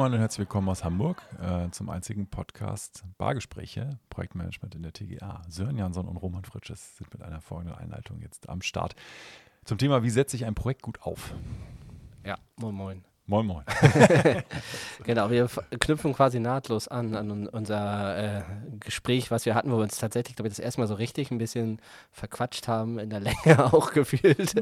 Moin und herzlich willkommen aus Hamburg äh, zum einzigen Podcast Bargespräche, Projektmanagement in der TGA. Sören Jansson und Roman Fritsches sind mit einer folgenden Einleitung jetzt am Start. Zum Thema, wie setze ich ein Projekt gut auf? Ja, moin moin. Moin Moin. genau, wir knüpfen quasi nahtlos an, an unser äh, Gespräch, was wir hatten, wo wir uns tatsächlich, glaube ich, das erste Mal so richtig ein bisschen verquatscht haben, in der Länge auch gefühlt.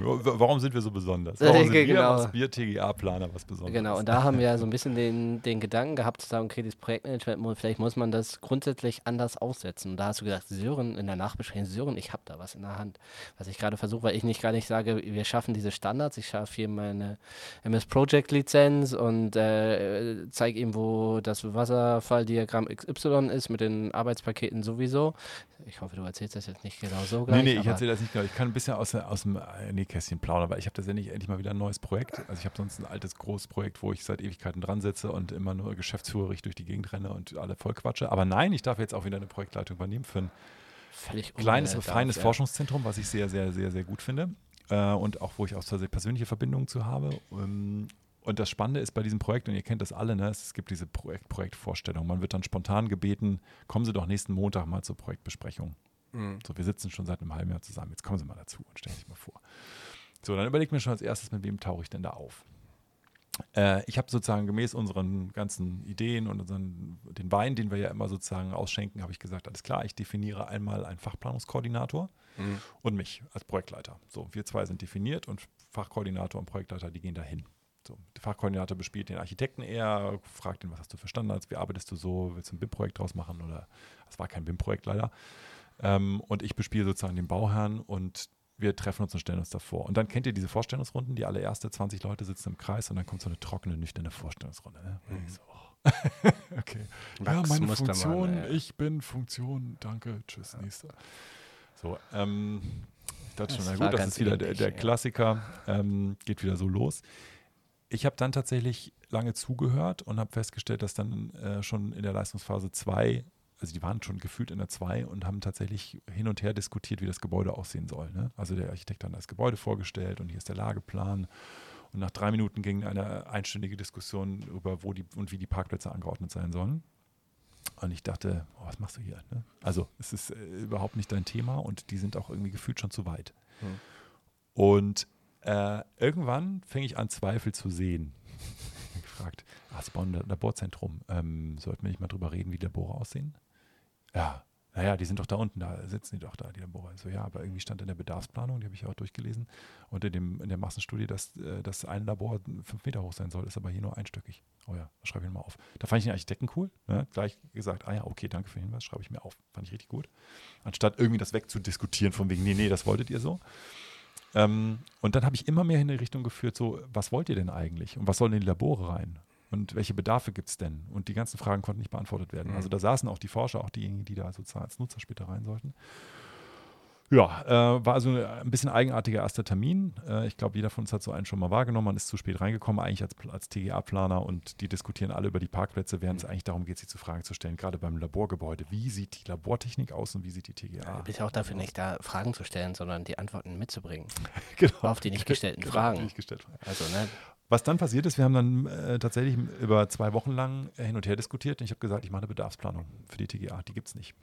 Warum sind wir so besonders? Warum sind genau. wir als Bier-TGA-Planer was Besonderes? Genau, und da haben wir so ein bisschen den, den Gedanken gehabt, zu sagen, okay, das Projektmanagement, vielleicht muss man das grundsätzlich anders aussetzen. Und da hast du gesagt, Sören, in der Nachbesprechung, Sören, ich habe da was in der Hand, was ich gerade versuche, weil ich nicht gar nicht sage, wir schaffen diese Standards, ich schaffe hier meine MS Project Project-Lizenz und äh, zeige ihm, wo das Wasserfalldiagramm XY ist mit den Arbeitspaketen sowieso. Ich hoffe, du erzählst das jetzt nicht genau so gleich. Nee, nee, ich erzähle das nicht genau. Ich kann ein bisschen aus, aus dem äh, Nähkästchen plaudern, weil ich habe tatsächlich endlich mal wieder ein neues Projekt. Also ich habe sonst ein altes, großes Projekt, wo ich seit Ewigkeiten dran sitze und immer nur geschäftsführerig durch die Gegend renne und alle voll quatsche. Aber nein, ich darf jetzt auch wieder eine Projektleitung übernehmen für ein Völlig kleines, feines ja. Forschungszentrum, was ich sehr, sehr, sehr, sehr gut finde. Äh, und auch wo ich auch persönliche Verbindungen zu habe. Ähm, und das Spannende ist bei diesem Projekt, und ihr kennt das alle, ne, es gibt diese Projekt Projektvorstellung. Man wird dann spontan gebeten, kommen Sie doch nächsten Montag mal zur Projektbesprechung. Mhm. So, wir sitzen schon seit einem halben Jahr zusammen, jetzt kommen Sie mal dazu und stellen sich mal vor. So, dann überlegt mir schon als erstes, mit wem tauche ich denn da auf? Äh, ich habe sozusagen gemäß unseren ganzen Ideen und unseren, den Wein, den wir ja immer sozusagen ausschenken, habe ich gesagt, alles klar, ich definiere einmal einen Fachplanungskoordinator mhm. und mich als Projektleiter. So, wir zwei sind definiert und Fachkoordinator und Projektleiter, die gehen dahin. So, der Fachkoordinator bespielt den Architekten eher, fragt ihn, was hast du für Standards, wie arbeitest du so, willst du ein BIM-Projekt draus machen oder es war kein BIM-Projekt leider. Ähm, und ich bespiele sozusagen den Bauherrn und wir treffen uns und stellen uns davor. Und dann kennt ihr diese Vorstellungsrunden, die allererste 20 Leute sitzen im Kreis und dann kommt so eine trockene, nüchterne Vorstellungsrunde. Ne? Mhm. So, oh. okay. ja, meine Funktion, mal, ja. ich bin Funktion, danke, tschüss, ja. nächste. So, ähm, ich dachte schon, na gut, das ist wieder der, der Klassiker, ähm, geht wieder so los ich habe dann tatsächlich lange zugehört und habe festgestellt, dass dann äh, schon in der Leistungsphase 2, also die waren schon gefühlt in der 2 und haben tatsächlich hin und her diskutiert, wie das Gebäude aussehen soll. Ne? Also der Architekt hat das Gebäude vorgestellt und hier ist der Lageplan. Und nach drei Minuten ging eine einstündige Diskussion über, wo die und wie die Parkplätze angeordnet sein sollen. Und ich dachte, oh, was machst du hier? Ne? Also es ist äh, überhaupt nicht dein Thema und die sind auch irgendwie gefühlt schon zu weit. Hm. Und äh, irgendwann fing ich an, Zweifel zu sehen. gefragt, ah, Sie bauen ein Laborzentrum. Ähm, sollten wir nicht mal drüber reden, wie Labore aussehen? Ja, naja, die sind doch da unten, da sitzen die doch da, die Labore. So, ja, aber irgendwie stand in der Bedarfsplanung, die habe ich auch durchgelesen, und in, dem, in der Massenstudie, dass, äh, dass ein Labor fünf Meter hoch sein soll, ist aber hier nur einstöckig. Oh ja, das schreibe ich mir mal auf. Da fand ich den Architekten cool. Ne? Gleich gesagt, ah ja, okay, danke für den Hinweis, schreibe ich mir auf. Fand ich richtig gut. Anstatt irgendwie das wegzudiskutieren, von wegen, nee, nee, das wolltet ihr so. Ähm, und dann habe ich immer mehr in die Richtung geführt, so, was wollt ihr denn eigentlich? Und was sollen in die Labore rein? Und welche Bedarfe gibt es denn? Und die ganzen Fragen konnten nicht beantwortet werden. Mhm. Also da saßen auch die Forscher, auch diejenigen, die da sozusagen als Nutzer später rein sollten. Ja, äh, war also ein bisschen eigenartiger erster Termin. Äh, ich glaube, jeder von uns hat so einen schon mal wahrgenommen. Man ist zu spät reingekommen, eigentlich als, als TGA-Planer und die diskutieren alle über die Parkplätze, während es eigentlich darum geht, sich zu Fragen zu stellen, gerade beim Laborgebäude. Wie sieht die Labortechnik aus und wie sieht die TGA? Ja, du bist ja auch dafür nicht da, Fragen zu stellen, sondern die Antworten mitzubringen. genau. Auf die nicht gestellten genau, Fragen. Nicht gestellt. Also, ne? Was dann passiert ist, wir haben dann äh, tatsächlich über zwei Wochen lang hin und her diskutiert und ich habe gesagt, ich mache eine Bedarfsplanung für die TGA. Die gibt es nicht.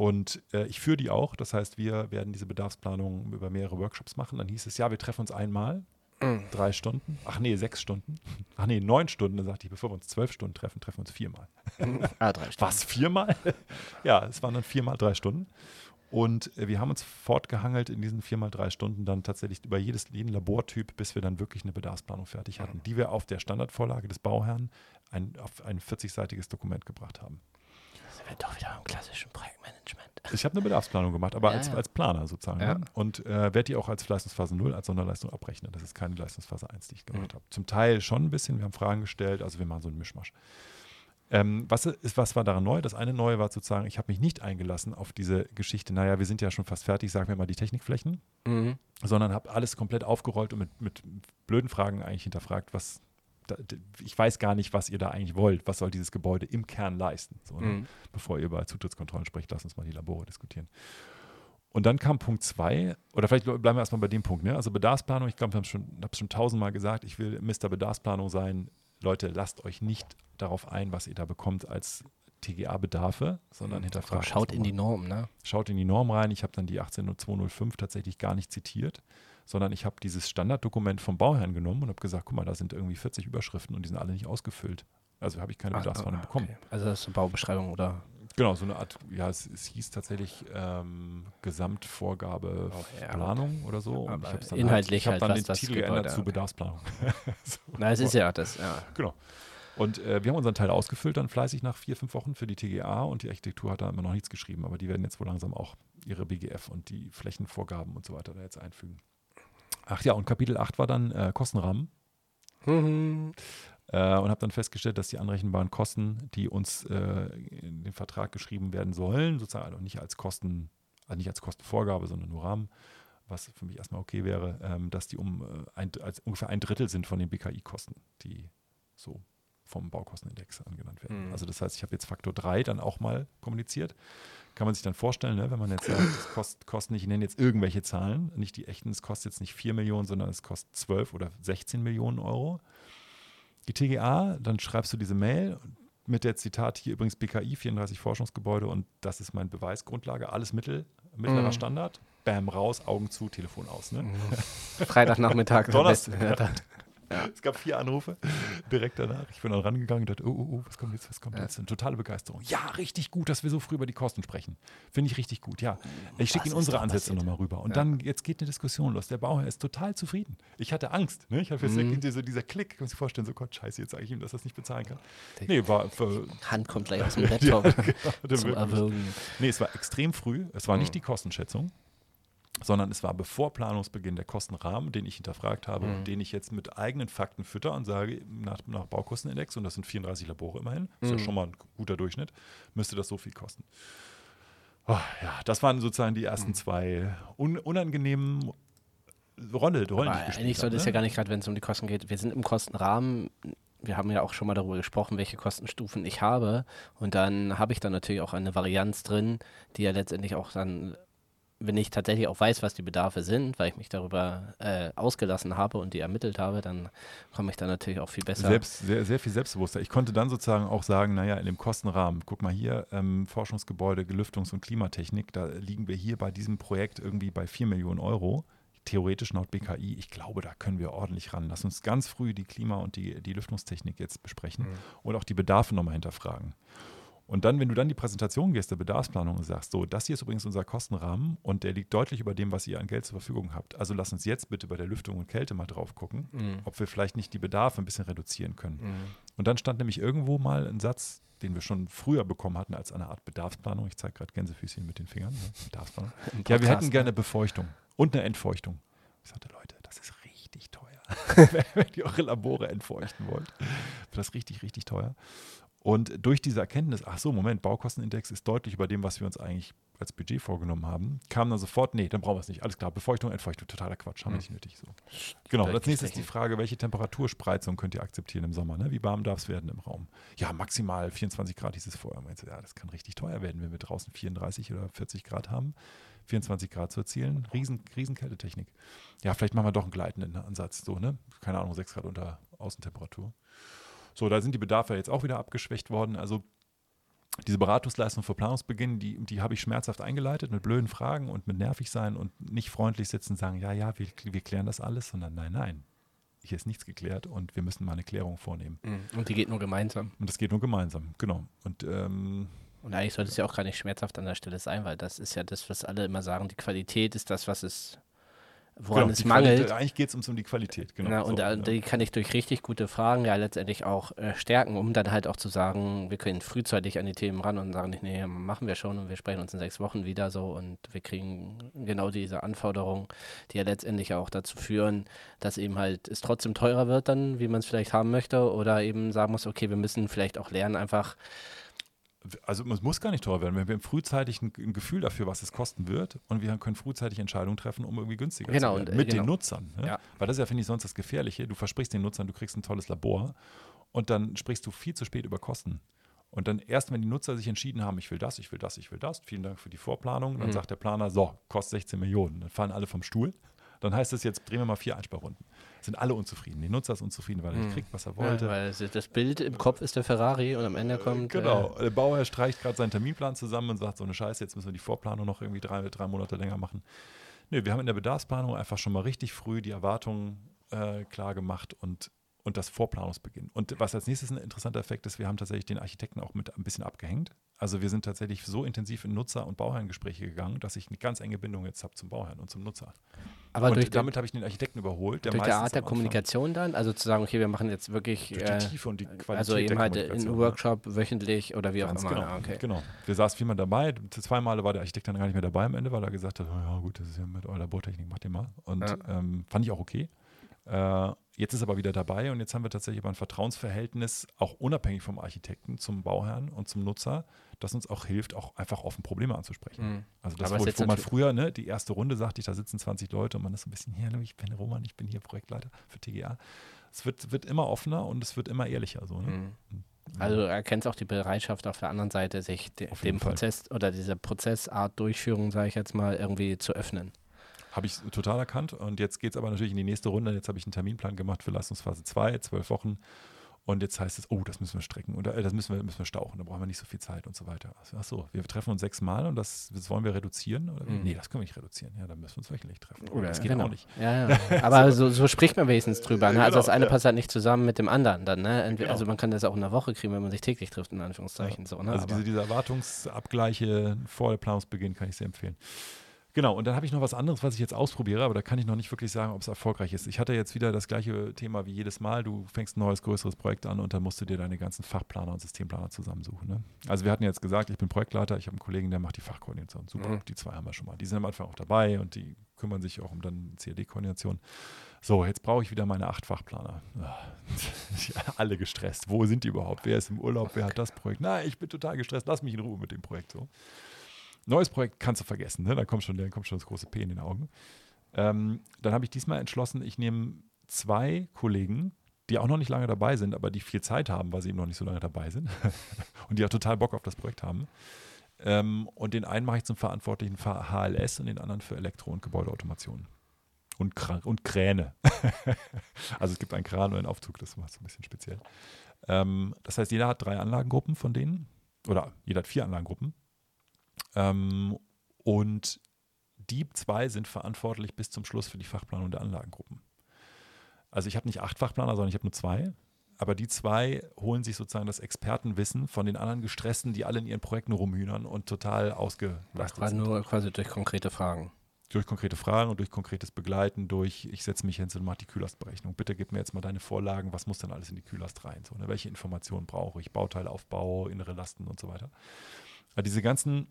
Und äh, ich führe die auch. Das heißt, wir werden diese Bedarfsplanung über mehrere Workshops machen. Dann hieß es, ja, wir treffen uns einmal. Mhm. Drei Stunden. Ach nee, sechs Stunden. Ach nee, neun Stunden. Dann sagte ich, bevor wir uns zwölf Stunden treffen, treffen wir uns viermal. ah, drei Stunden. Was, viermal? ja, es waren dann viermal drei Stunden. Und äh, wir haben uns fortgehangelt in diesen viermal drei Stunden dann tatsächlich über jedes, jeden Labortyp, bis wir dann wirklich eine Bedarfsplanung fertig hatten, mhm. die wir auf der Standardvorlage des Bauherrn ein, auf ein 40-seitiges Dokument gebracht haben wir doch wieder im klassischen Projektmanagement. Ich habe eine Bedarfsplanung gemacht, aber ja, als, ja. als Planer sozusagen. Ja. Ne? Und äh, werde die auch als Leistungsphase 0, als Sonderleistung abrechnen. Das ist keine Leistungsphase 1, die ich gemacht mhm. habe. Zum Teil schon ein bisschen, wir haben Fragen gestellt, also wir machen so einen Mischmasch. Ähm, was, ist, was war daran neu? Das eine Neue war sozusagen, ich habe mich nicht eingelassen auf diese Geschichte, naja, wir sind ja schon fast fertig, sagen wir mal die Technikflächen, mhm. sondern habe alles komplett aufgerollt und mit, mit blöden Fragen eigentlich hinterfragt, was ich weiß gar nicht, was ihr da eigentlich wollt. Was soll dieses Gebäude im Kern leisten? So, ne? mhm. Bevor ihr über Zutrittskontrollen sprecht, lasst uns mal die Labore diskutieren. Und dann kam Punkt zwei, oder vielleicht bleiben wir erstmal bei dem Punkt, ne? Also Bedarfsplanung, ich glaube, ich habe es schon, schon tausendmal gesagt, ich will Mr. Bedarfsplanung sein. Leute, lasst euch nicht darauf ein, was ihr da bekommt als TGA-Bedarfe, sondern hinterfragt. Schaut in die. Norm, ne? Schaut in die Norm rein. Ich habe dann die 18205 tatsächlich gar nicht zitiert, sondern ich habe dieses Standarddokument vom Bauherrn genommen und habe gesagt, guck mal, da sind irgendwie 40 Überschriften und die sind alle nicht ausgefüllt. Also habe ich keine Bedarfsplanung bekommen. okay. Also das ist eine Baubeschreibung oder Genau, so eine Art, ja, es, es hieß tatsächlich ähm, Gesamtvorgabe Oh, ja, Planung oder so. Und Aber ich dann inhaltlich halt, ich habe halt, dann den das Titel geändert zu angeht. Bedarfsplanung. so. Na, es ist ja das, ja. Genau. Und äh, wir haben unseren Teil ausgefüllt dann fleißig nach vier, fünf Wochen für die TGA und die Architektur hat da immer noch nichts geschrieben, aber die werden jetzt wohl langsam auch ihre BGF und die Flächenvorgaben und so weiter da jetzt einfügen. Ach ja, und Kapitel 8 war dann äh, Kostenrahmen Mhm. äh, und habe dann festgestellt, dass die anrechenbaren Kosten, die uns äh, in den Vertrag geschrieben werden sollen, sozusagen also nicht als Kosten, also nicht als Kostenvorgabe, sondern nur Rahmen, was für mich erstmal okay wäre, ähm, dass die um äh, ein, ungefähr ein Drittel sind von den BKI-Kosten, die so vom Baukostenindex angenannt werden. Mhm. Also das heißt, ich habe jetzt Faktor 3 dann auch mal kommuniziert. Kann man sich dann vorstellen, ne, wenn man jetzt sagt, es kost, kostet nicht, ich nenne jetzt irgendwelche Zahlen, nicht die echten, es kostet jetzt nicht 4 Millionen, sondern es kostet 12 oder 16 Millionen Euro. Die TGA, dann schreibst du diese Mail mit der Zitat hier übrigens BKI, 34 Forschungsgebäude und das ist mein Beweisgrundlage, alles Mittel, mittlerer Mhm. Standard. Bam, raus, Augen zu, Telefon aus. Ne? Freitagnachmittag. am Donnerstag. Ja, Es gab vier Anrufe direkt danach. Ich bin dann rangegangen und dachte, oh, oh, oh, was kommt jetzt, was kommt Ja. jetzt? Eine totale Begeisterung. Ja, richtig gut, dass wir so früh über die Kosten sprechen. Finde ich richtig gut, ja. Ich schicke Ihnen unsere Ansätze nochmal rüber. Und Ja. dann, jetzt geht eine Diskussion los. Der Bauherr ist total zufrieden. Ich hatte Angst. Ne? Ich habe jetzt Mhm. diese, dieser Klick, kann man sich vorstellen, so Gott, scheiße, jetzt sage ich ihm, dass er es nicht bezahlen kann. Nee, war für, Hand kommt gleich aus dem Laptop der zum wirklich- Erwürgen. Nee, es war extrem früh. Es war nicht Mhm. die Kostenschätzung, sondern es war bevor Planungsbeginn der Kostenrahmen, den ich hinterfragt habe Mhm. und den ich jetzt mit eigenen Fakten fütter und sage, nach, nach Baukostenindex, und das sind 34 Labore immerhin, ist ja Mhm. schon mal ein guter Durchschnitt, müsste das so viel kosten. Oh, ja, das waren sozusagen die ersten Mhm. zwei un unangenehmen Rolle, Rollen, die Aber ich gespielt eigentlich sollte es ja ne? gar nicht, gerade wenn es um die Kosten geht. Wir sind im Kostenrahmen. Wir haben ja auch schon mal darüber gesprochen, welche Kostenstufen ich habe. Und dann habe ich dann natürlich auch eine Varianz drin, die ja letztendlich auch dann, wenn ich tatsächlich auch weiß, was die Bedarfe sind, weil ich mich darüber äh, ausgelassen habe und die ermittelt habe, dann komme ich dann natürlich auch viel besser. Selbst, sehr, sehr viel selbstbewusster. Ich konnte dann sozusagen auch sagen, naja, in dem Kostenrahmen, guck mal hier, ähm, Forschungsgebäude, Gelüftungs- und Klimatechnik, da liegen wir hier bei diesem Projekt irgendwie bei 4 Millionen Euro. Theoretisch laut BKI, ich glaube, da können wir ordentlich ran. Lass uns ganz früh die Klima- und die, die Lüftungstechnik jetzt besprechen Mhm. und auch die Bedarfe nochmal hinterfragen. Und dann, wenn du dann die Präsentation gehst, der Bedarfsplanung und sagst, so, das hier ist übrigens unser Kostenrahmen und der liegt deutlich über dem, was ihr an Geld zur Verfügung habt. Also lass uns jetzt bitte bei der Lüftung und Kälte mal drauf gucken, Mhm. ob wir vielleicht nicht die Bedarfe ein bisschen reduzieren können. Mhm. Und dann stand nämlich irgendwo mal ein Satz, den wir schon früher bekommen hatten als eine Art Bedarfsplanung. Ich zeige gerade Gänsefüßchen mit den Fingern. Ne? Bedarfsplanung. Ja, wir hätten gerne ne? Befeuchtung und eine Entfeuchtung. Ich sagte, Leute, das ist richtig teuer. Wenn ihr eure Labore entfeuchten wollt, das richtig, richtig teuer. Und durch diese Erkenntnis, ach so, Moment, Baukostenindex ist deutlich über dem, was wir uns eigentlich als Budget vorgenommen haben, kam dann sofort, nee, dann brauchen wir es nicht. Alles klar, Befeuchtung, Entfeuchtung, totaler Quatsch, haben wir Mhm. nicht nötig. So. Genau, als nächstes die gestrichen. Frage, welche Temperaturspreizung könnt ihr akzeptieren im Sommer? Ne? Wie warm darf es werden im Raum? Ja, maximal 24 Grad hieß es vorher. Meinst du, ja, das kann richtig teuer werden, wenn wir draußen 34 oder 40 Grad haben. 24 Grad zu erzielen, riesen, riesen Kältetechnik. Ja, vielleicht machen wir doch einen gleitenden Ansatz, so, ne? Keine Ahnung, 6 Grad unter Außentemperatur. So, da sind die Bedarfe jetzt auch wieder abgeschwächt worden. Also diese Beratungsleistung vor Planungsbeginn, die, die habe ich schmerzhaft eingeleitet mit blöden Fragen und mit nervig sein und nicht freundlich sitzen und sagen, ja, ja, wir, wir klären das alles, sondern nein, nein. Hier ist nichts geklärt und wir müssen mal eine Klärung vornehmen. Mhm. Und die geht nur gemeinsam. Und das geht nur gemeinsam, genau. Und ähm, Und eigentlich sollte es ja auch gar nicht schmerzhaft an der Stelle sein, weil das ist ja das, was alle immer sagen. Die Qualität ist das, was es, woran genau, es mangelt. Qualität, eigentlich geht es uns um die Qualität, genau. Na, und so, da, ja. die kann ich durch richtig gute Fragen ja letztendlich auch äh, stärken, um dann halt auch zu sagen, wir können frühzeitig an die Themen ran und sagen nee, machen wir schon und wir sprechen uns in sechs Wochen wieder so und wir kriegen genau diese Anforderungen, die ja letztendlich auch dazu führen, dass eben halt es trotzdem teurer wird dann, wie man es vielleicht haben möchte oder eben sagen muss, okay, wir müssen vielleicht auch lernen, einfach also es muss gar nicht teuer werden. Wir haben frühzeitig ein, Gefühl dafür, was es kosten wird und wir können frühzeitig Entscheidungen treffen, um irgendwie günstiger Genau, zu werden. äh, Mit genau. den Nutzern. Ne? Ja. Weil das ist ja, finde ich, sonst das Gefährliche. Du versprichst den Nutzern, du kriegst ein tolles Labor und dann sprichst du viel zu spät über Kosten. Und dann erst, wenn die Nutzer sich entschieden haben, ich will das, ich will das, ich will das, vielen Dank für die Vorplanung, dann Mhm. sagt der Planer, so, kostet 16 Millionen. Dann fallen alle vom Stuhl, Dann heißt es jetzt, drehen wir mal vier Einsparrunden. Sind alle unzufrieden. Die Nutzer ist unzufrieden, weil er nicht Hm. kriegt, was er Ja, wollte. weil das Bild im Kopf ist der Ferrari und am Ende kommt. Genau. Der Bauherr streicht gerade seinen Terminplan zusammen und sagt so eine Scheiße, jetzt müssen wir die Vorplanung noch irgendwie drei, drei Monate länger machen. Nö, wir haben in der Bedarfsplanung einfach schon mal richtig früh die Erwartungen äh, klar gemacht und, und das Vorplanungsbeginn. Und was als nächstes ein interessanter Effekt ist, wir haben tatsächlich den Architekten auch mit ein bisschen abgehängt. Also wir sind tatsächlich so intensiv in Nutzer- und Bauherrengespräche gegangen, dass ich eine ganz enge Bindung jetzt habe zum Bauherrn und zum Nutzer. Aber und durch, damit habe ich den Architekten überholt. Der durch die Art der Kommunikation dann, also zu sagen, okay, wir machen jetzt wirklich. Durch äh, die Tiefe und die Qualität also eben halt in. Workshop wöchentlich oder wie auch immer. genau. Ja, okay. genau. Wir saßen viermal dabei. Zweimal war der Architekt dann gar nicht mehr dabei am Ende, weil er gesagt hat, oh ja gut, das ist ja mit eurer Bohrtechnik, macht ihr mal. Und Ja. ähm, fand ich auch okay. Äh, jetzt ist er aber wieder dabei und jetzt haben wir tatsächlich aber ein Vertrauensverhältnis, auch unabhängig vom Architekten, zum Bauherrn und zum Nutzer, das uns auch hilft, auch einfach offen Probleme anzusprechen. Mhm. Also das, wo, wo man früher, ne, die erste Runde sagte ich, da sitzen 20 Leute und man ist so ein bisschen, ja, ich bin Roman, ich bin hier Projektleiter für TGA. Es wird, wird immer offener und es wird immer ehrlicher. So, ne? Mhm. Also du erkennst auch die Bereitschaft auf der anderen Seite, sich de dem Fall. Prozess oder dieser Prozessart Durchführung, sage ich jetzt mal, irgendwie zu öffnen. Habe ich total erkannt. Und jetzt geht es aber natürlich in die nächste Runde. Jetzt habe ich einen Terminplan gemacht für Leistungsphase 2, zwölf Wochen. Und jetzt heißt es, oh, das müssen wir strecken oder äh, das müssen wir, müssen wir stauchen, da brauchen wir nicht so viel Zeit und so weiter. Also, ach so, wir treffen uns sechsmal und das, das wollen wir reduzieren? Oder? Mhm. Nee, das können wir nicht reduzieren. Ja, dann müssen wir uns wöchentlich treffen. Oder das geht genau. auch nicht. Ja, ja. Aber so, so spricht man wenigstens drüber. Ne? Also Genau, das eine ja. passt halt nicht zusammen mit dem anderen dann. Ne? Entweder, Genau. Also man kann das auch in einer Woche kriegen, wenn man sich täglich trifft, in Anführungszeichen. So, ne? Also diese, diese Erwartungsabgleiche vor der Planungsbeginn kann ich sehr empfehlen. Genau, und dann habe ich noch was anderes, was ich jetzt ausprobiere, aber da kann ich noch nicht wirklich sagen, ob es erfolgreich ist. Ich hatte jetzt wieder das gleiche Thema wie jedes Mal. Du fängst ein neues, größeres Projekt an und dann musst du dir deine ganzen Fachplaner und Systemplaner zusammensuchen. Ne? Also wir hatten jetzt gesagt, ich bin Projektleiter, ich habe einen Kollegen, der macht die Fachkoordination. Super, Mhm. die zwei haben wir schon mal. Die sind am Anfang auch dabei und die kümmern sich auch um dann CAD-Koordination. So, jetzt brauche ich wieder meine acht Fachplaner. Alle gestresst. Wo sind die überhaupt? Wer ist im Urlaub? Wer hat das Projekt? Nein, ich bin total gestresst. Lass mich in Ruhe mit dem Projekt. So. Neues Projekt kannst du vergessen. Ne? Da kommt schon, da kommt schon das große P in den Augen. Ähm, dann habe ich diesmal entschlossen, ich nehme zwei Kollegen, die auch noch nicht lange dabei sind, aber die viel Zeit haben, weil sie eben noch nicht so lange dabei sind und die auch total Bock auf das Projekt haben. Ähm, und den einen mache ich zum Verantwortlichen für HLS und den anderen für Elektro- und Gebäudeautomation. Und, Kra und Kräne. also es gibt einen Kran und einen Aufzug, das macht es ein bisschen speziell. Ähm, das heißt, jeder hat drei Anlagengruppen von denen, oder jeder hat vier Anlagengruppen. Ähm, und die zwei sind verantwortlich bis zum Schluss für die Fachplanung der Anlagengruppen. Also ich habe nicht acht Fachplaner, sondern ich habe nur zwei. Aber die zwei holen sich sozusagen das Expertenwissen von den anderen Gestressten, die alle in ihren Projekten rumhühnern und total ausgelastet sind. nur quasi durch konkrete Fragen. Durch konkrete Fragen und durch konkretes Begleiten, durch ich setze mich hin und mache die Kühlastberechnung. Bitte gib mir jetzt mal deine Vorlagen, was muss denn alles in die Kühlast rein? So, ne? Welche Informationen brauche ich? Bauteilaufbau, innere Lasten und so weiter. Aber diese ganzen,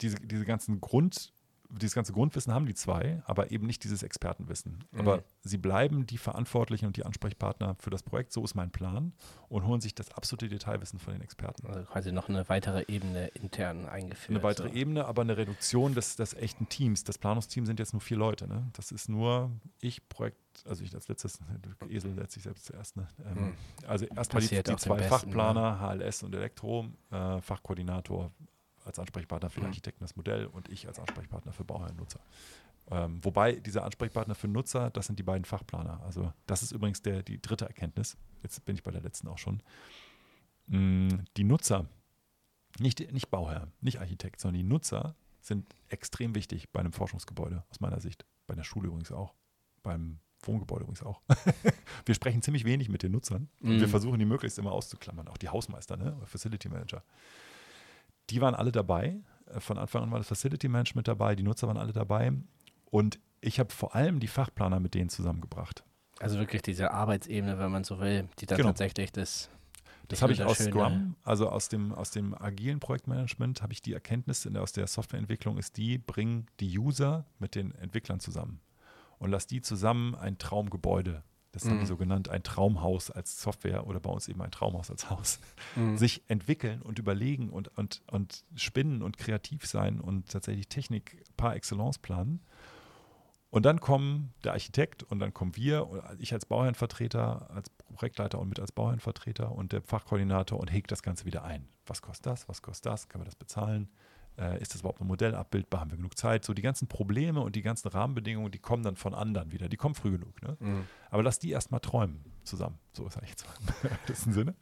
diese, diese ganzen Grund, dieses ganze Grundwissen haben die zwei, aber eben nicht dieses Expertenwissen. Aber Mhm. sie bleiben die Verantwortlichen und die Ansprechpartner für das Projekt, so ist mein Plan, und holen sich das absolute Detailwissen von den Experten. Also quasi noch eine weitere Ebene intern eingeführt. Eine weitere so. Ebene, aber eine Reduktion des, des echten Teams. Das Planungsteam sind jetzt nur vier Leute. Ne? Das ist nur ich, Projekt, also ich als letztes, Esel setzt sich selbst zuerst. Ne? Ähm, Hm. Also erstmal die, die zwei Besten, Fachplaner, HLS und Elektro, äh, Fachkoordinator als Ansprechpartner für den Hm. Architekten das Modell und ich als Ansprechpartner für Bauherren und Nutzer. Ähm, wobei dieser Ansprechpartner für Nutzer, das sind die beiden Fachplaner. Also das ist übrigens der, die dritte Erkenntnis. Jetzt bin ich bei der letzten auch schon. Mm, Die Nutzer, nicht, nicht Bauherr, nicht Architekt, sondern die Nutzer sind extrem wichtig bei einem Forschungsgebäude, aus meiner Sicht. Bei der Schule übrigens auch. Beim Wohngebäude übrigens auch. wir sprechen ziemlich wenig mit den Nutzern und wir Mhm. versuchen die möglichst immer auszuklammern. Auch die Hausmeister, ne? Facility Manager. Die waren alle dabei. Äh, Von Anfang an war das Facility Management dabei, die Nutzer waren alle dabei. Und ich habe vor allem die Fachplaner mit denen zusammengebracht. Also wirklich diese Arbeitsebene, wenn man so will, die dann Genau. tatsächlich das. Das habe ich aus schöne- Scrum, also aus dem, aus dem agilen Projektmanagement, habe ich die Erkenntnis in der, aus der Softwareentwicklung ist die, bringen die User mit den Entwicklern zusammen und lass die zusammen ein Traumgebäude, das haben Mhm. die so genannt, ein Traumhaus als Software oder bei uns eben ein Traumhaus als Haus, Mhm. sich entwickeln und überlegen und, und, und spinnen und kreativ sein und tatsächlich Technik par excellence planen. Und dann kommen der Architekt und dann kommen wir, und ich als Bauherrenvertreter, als Projektleiter und mit als Bauherrenvertreter und der Fachkoordinator und hegt das Ganze wieder ein. Was kostet das? Was kostet das? Können wir das bezahlen? Äh, ist das überhaupt ein Modell abbildbar? Haben wir genug Zeit? So die ganzen Probleme und die ganzen Rahmenbedingungen, die kommen dann von anderen wieder. Die kommen früh genug. Ne? Mhm. Aber lass die erstmal träumen zusammen. So ist eigentlich jetzt im weitesten Sinne.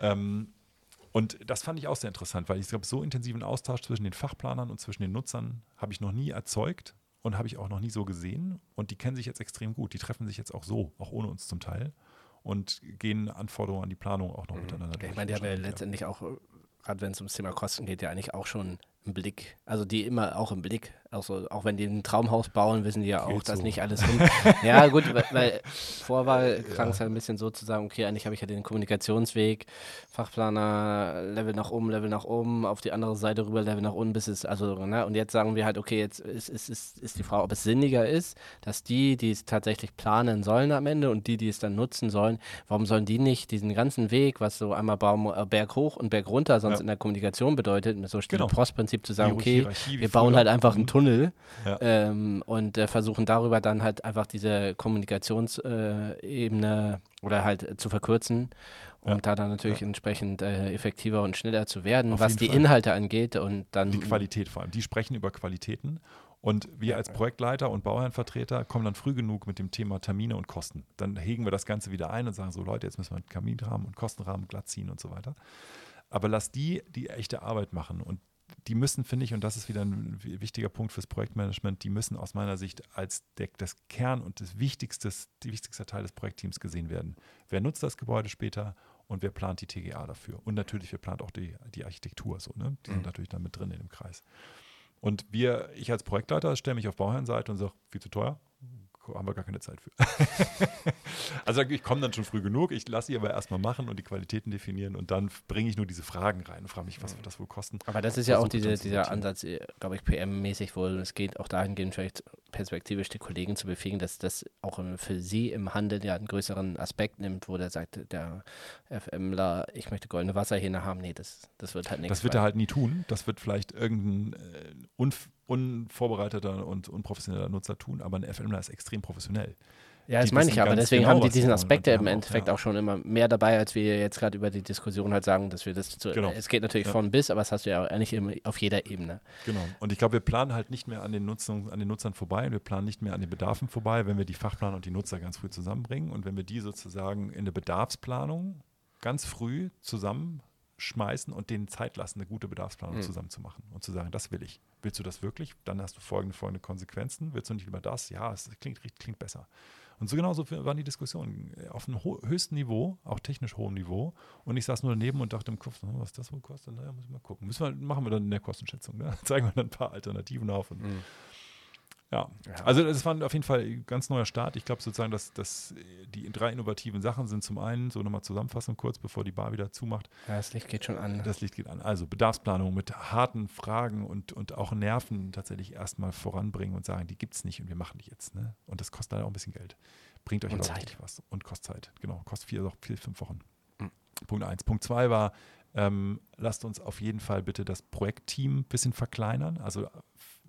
Ähm, und das fand ich auch sehr interessant, weil ich glaube, so intensiven Austausch zwischen den Fachplanern und zwischen den Nutzern habe ich noch nie erzeugt und habe ich auch noch nie so gesehen. Und die kennen sich jetzt extrem gut. Die treffen sich jetzt auch so, auch ohne uns zum Teil. Und gehen Anforderungen an die Planung auch noch mhm. miteinander durch. Ich meine, die haben ja letztendlich auch, gerade wenn es ums Thema Kosten geht, ja eigentlich auch schon im Blick. Also die immer auch im Blick. Also auch wenn die ein Traumhaus bauen, wissen die ja auch, dass nicht alles hin. ja, gut, weil, weil Vorwahl klang es ja. halt ein bisschen so zu sagen, okay, eigentlich habe ich ja den Kommunikationsweg, Fachplaner, Level nach oben, Level nach oben, auf die andere Seite rüber, Level nach unten, bis es, also, ne, und jetzt sagen wir halt, okay, jetzt ist, ist, ist, ist die Frage, ob es sinniger ist, dass die, die es tatsächlich planen sollen am Ende und die, die es dann nutzen sollen, warum sollen die nicht diesen ganzen Weg, was so einmal Baum, äh, Berg hoch und Berg runter sonst ja. in der Kommunikation bedeutet, mit so genau. Postprinzip zu sagen, okay, wir bauen halt einfach einen Tunnel Tunnel ja. ähm, und äh, versuchen darüber dann halt einfach diese Kommunikationsebene äh, oder halt zu verkürzen und ja. da dann natürlich ja. entsprechend äh, effektiver und schneller zu werden, Auf was die Fall. Inhalte angeht und dann die Qualität vor allem. Die sprechen über Qualitäten und wir als Projektleiter und Bauherrenvertreter kommen dann früh genug mit dem Thema Termine und Kosten. Dann hegen wir das Ganze wieder ein und sagen so, Leute, jetzt müssen wir einen Kaminrahmen und Kostenrahmen glatt ziehen und so weiter. Aber lass die die echte Arbeit machen und die müssen, finde ich, und das ist wieder ein wichtiger Punkt fürs Projektmanagement, die müssen aus meiner Sicht als der, das Kern und das wichtigste, wichtigste Teil des Projektteams gesehen werden. Wer nutzt das Gebäude später und wer plant die TGA dafür? Und natürlich, wer plant auch die, die Architektur so, ne? Die mhm. sind natürlich dann mit drin in dem Kreis. Und wir, ich als Projektleiter stelle mich auf Bauherrenseite und sage, viel zu teuer, haben wir gar keine Zeit für. also ich komme dann schon früh genug, ich lasse sie aber erstmal machen und die Qualitäten definieren und dann bringe ich nur diese Fragen rein und frage mich, was wird das wohl kosten. Aber das ist ja auch diese, dieser Ansatz, äh, glaube ich, PM-mäßig, wo es geht, auch dahingehend vielleicht perspektivisch die Kollegen zu befähigen, dass das auch für sie im Handel ja einen größeren Aspekt nimmt, wo der sagt, der FMler, ich möchte goldene Wasserhähne haben. Nee, das, das wird halt nichts. Das wird er halt nie tun. Das wird vielleicht irgendein äh, Unf unvorbereiteter und unprofessioneller Nutzer tun, aber ein FMler ist extrem professionell. Ja, das meine ich aber. Deswegen genau, haben die diesen Aspekt ja im Endeffekt auch, ja. auch, schon immer mehr dabei, als wir jetzt gerade über die Diskussion halt sagen, dass wir das zu, genau. Es geht natürlich ja. von bis, aber das hast du ja eigentlich immer auf jeder Ebene. Genau. Und ich glaube, wir planen halt nicht mehr an den, Nutzung, an den Nutzern vorbei wir planen nicht mehr an den Bedarfen vorbei, wenn wir die Fachplaner und die Nutzer ganz früh zusammenbringen und wenn wir die sozusagen in der Bedarfsplanung ganz früh zusammen schmeißen und denen Zeit lassen, eine gute Bedarfsplanung mhm. zusammen zu machen und zu sagen, das will ich. Willst du das wirklich? Dann hast du folgende, folgende Konsequenzen. Willst du nicht lieber das? Ja, es klingt, klingt besser. Und so genauso waren die Diskussionen auf einem höchsten Niveau, auch technisch hohem Niveau. Und ich saß nur daneben und dachte im Kopf, was das wohl kostet, naja, muss ich mal gucken. Müssen wir, machen wir dann in der Kostenschätzung. Ne? Zeigen wir dann ein paar Alternativen auf und mhm. Ja. ja. also es war auf jeden Fall ein ganz neuer Start. Ich glaube sozusagen, dass, dass die drei innovativen Sachen sind zum einen, so nochmal zusammenfassen kurz, bevor die Bar wieder zumacht. Ja, das Licht geht schon an. Das Licht geht an. Also Bedarfsplanung mit harten Fragen und, und auch Nerven tatsächlich erstmal voranbringen und sagen, die gibt es nicht und wir machen die jetzt. Ne? Und das kostet leider auch ein bisschen Geld. Bringt euch und aber richtig was. Und kostet Zeit. Genau, kostet vier, vier fünf Wochen. Mhm. Punkt eins. Punkt zwei war, ähm, lasst uns auf jeden Fall bitte das Projektteam ein bisschen verkleinern. Also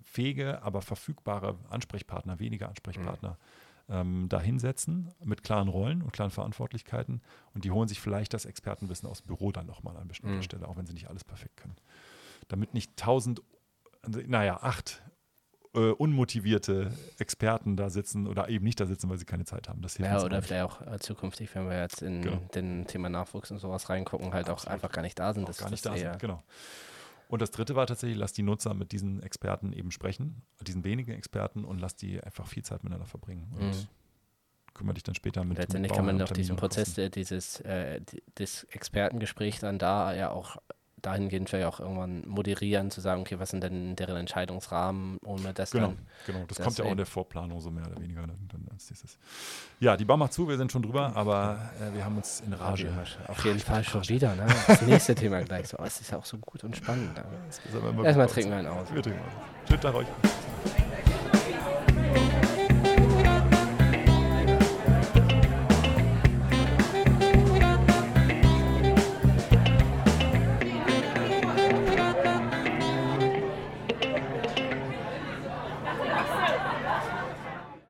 fähige, aber verfügbare Ansprechpartner, weniger Ansprechpartner mhm. ähm, da hinsetzen mit klaren Rollen und klaren Verantwortlichkeiten und die holen sich vielleicht das Expertenwissen aus dem Büro dann nochmal an bestimmter mhm. Stelle, auch wenn sie nicht alles perfekt können. Damit nicht tausend, naja, acht äh, unmotivierte Experten da sitzen oder eben nicht da sitzen, weil sie keine Zeit haben. Das ja, oder vielleicht auch äh, zukünftig, wenn wir jetzt in genau. den Thema Nachwuchs und sowas reingucken, halt Absolut. auch einfach gar nicht da sind. Auch gar nicht da sind, genau. Und das dritte war tatsächlich, lass die Nutzer mit diesen Experten eben sprechen, diesen wenigen Experten und lass die einfach viel Zeit miteinander verbringen. Und mhm. kümmere dich dann später mit. Letztendlich kann man doch diesen Prozess, dieses äh, des Expertengesprächs dann da ja auch dahingehend vielleicht auch irgendwann moderieren, zu sagen, okay, was sind denn deren Entscheidungsrahmen, ohne das genau, dann. Genau, das, das kommt ja auch in der Vorplanung so mehr oder weniger dann, dann als dieses. Ja, die Bar macht zu, wir sind schon drüber, aber äh, wir haben uns in Rage. Auf jeden Fall schon wieder, ne? Das nächste Thema gleich so. Oh, es ist ja auch so gut und spannend. Erstmal trinken wir einen aus. Wir trinken aus. Schönen Tag euch.